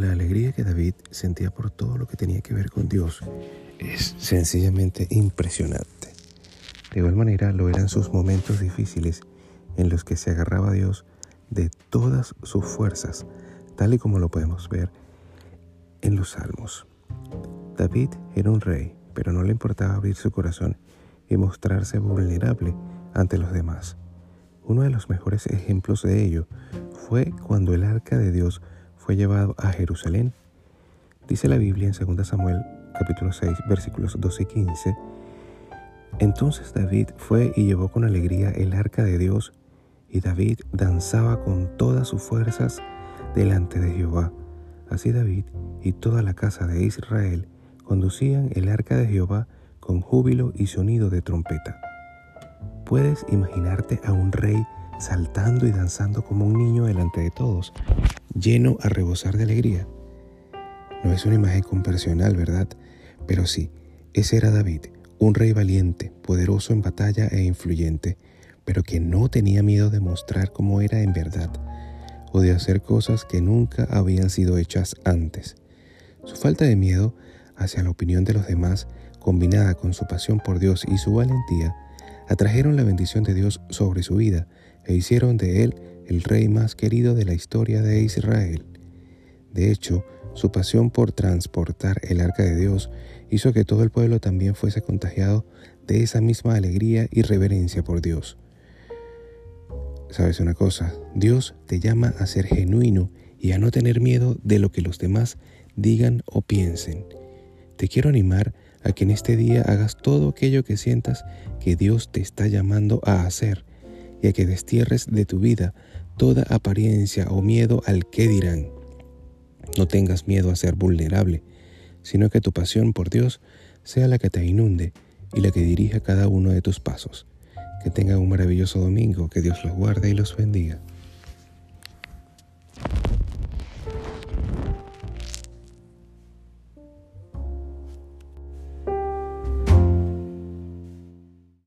La alegría que David sentía por todo lo que tenía que ver con Dios es sencillamente impresionante. De igual manera lo eran sus momentos difíciles en los que se agarraba a Dios de todas sus fuerzas, tal y como lo podemos ver en los salmos. David era un rey, pero no le importaba abrir su corazón y mostrarse vulnerable ante los demás. Uno de los mejores ejemplos de ello fue cuando el arca de Dios fue llevado a Jerusalén. Dice la Biblia en 2 Samuel capítulo 6 versículos 12 y 15. Entonces David fue y llevó con alegría el arca de Dios, y David danzaba con todas sus fuerzas delante de Jehová. Así David y toda la casa de Israel conducían el arca de Jehová con júbilo y sonido de trompeta. ¿Puedes imaginarte a un rey saltando y danzando como un niño delante de todos, lleno a rebosar de alegría? No es una imagen conversional, ¿verdad? Pero sí, ese era David, un rey valiente, poderoso en batalla e influyente, pero que no tenía miedo de mostrar cómo era en verdad, o de hacer cosas que nunca habían sido hechas antes. Su falta de miedo hacia la opinión de los demás, combinada con su pasión por Dios y su valentía, atrajeron la bendición de Dios sobre su vida e hicieron de él el rey más querido de la historia de Israel. De hecho, su pasión por transportar el arca de Dios hizo que todo el pueblo también fuese contagiado de esa misma alegría y reverencia por Dios. ¿Sabes una cosa? Dios te llama a ser genuino y a no tener miedo de lo que los demás digan o piensen. Te quiero animar a que en este día hagas todo aquello que sientas que Dios te está llamando a hacer y a que destierres de tu vida toda apariencia o miedo al que dirán. No tengas miedo a ser vulnerable, sino que tu pasión por Dios sea la que te inunde y la que dirija cada uno de tus pasos. Que tengan un maravilloso domingo, que Dios los guarde y los bendiga.